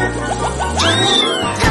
啊。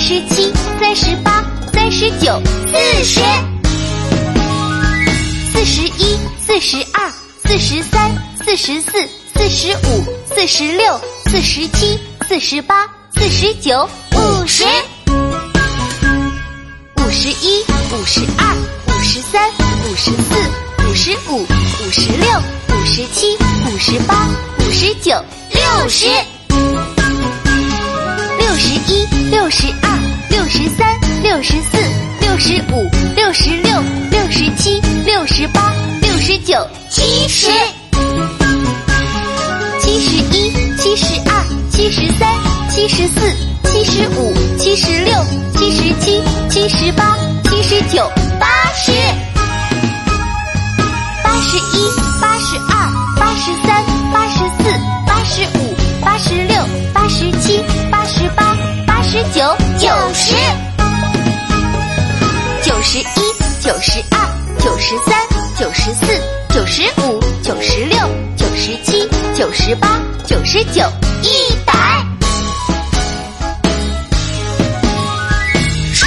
十七，三十八，三十九，四十。四十一，四十二，四十三，四十四，四十五，四十六，四十七，四十八，四十九，五十。五十一，五十二，五十三，五十四，五十五，五十六，五十七，五十八，五十九，六十。六十一，六十二，十四，六十五，六十六，六十七，六十八，六十九，七十。七十一，七十二，七十三，七十四，七十五，七十六，七十七。七十八，七十九，八十，八十一，十一，九十二，九十三，九十四，九十五，九十六，九十七，九十八，九十九，一百。十、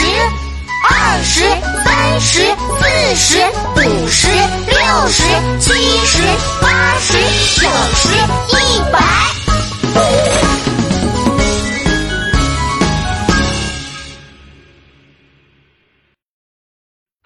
二十三十、四十、五十、